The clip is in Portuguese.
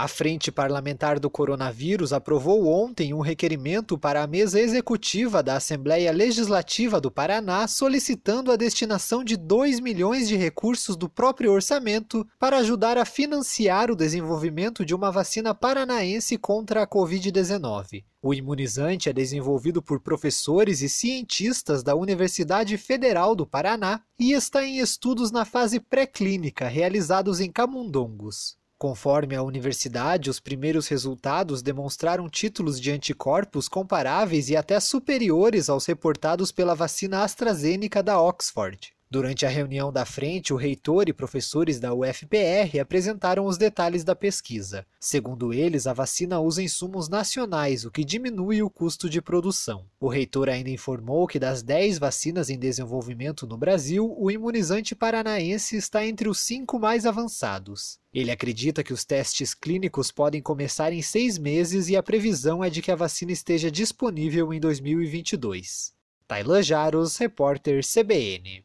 A Frente Parlamentar do Coronavírus aprovou ontem um requerimento para a mesa executiva da Assembleia Legislativa do Paraná solicitando a destinação de 2 milhões de recursos do próprio orçamento para ajudar a financiar o desenvolvimento de uma vacina paranaense contra a Covid-19. O imunizante é desenvolvido por professores e cientistas da Universidade Federal do Paraná e está em estudos na fase pré-clínica realizados em camundongos. Conforme a universidade, os primeiros resultados demonstraram títulos de anticorpos comparáveis e até superiores aos reportados pela vacina AstraZeneca da Oxford. Durante a reunião da frente, o reitor e professores da UFPR apresentaram os detalhes da pesquisa. Segundo eles, a vacina usa insumos nacionais, o que diminui o custo de produção. O reitor ainda informou que das 10 vacinas em desenvolvimento no Brasil, o imunizante paranaense está entre os cinco mais avançados. Ele acredita que os testes clínicos podem começar em seis meses e a previsão é de que a vacina esteja disponível em 2022. Tailan Jaros, repórter CBN.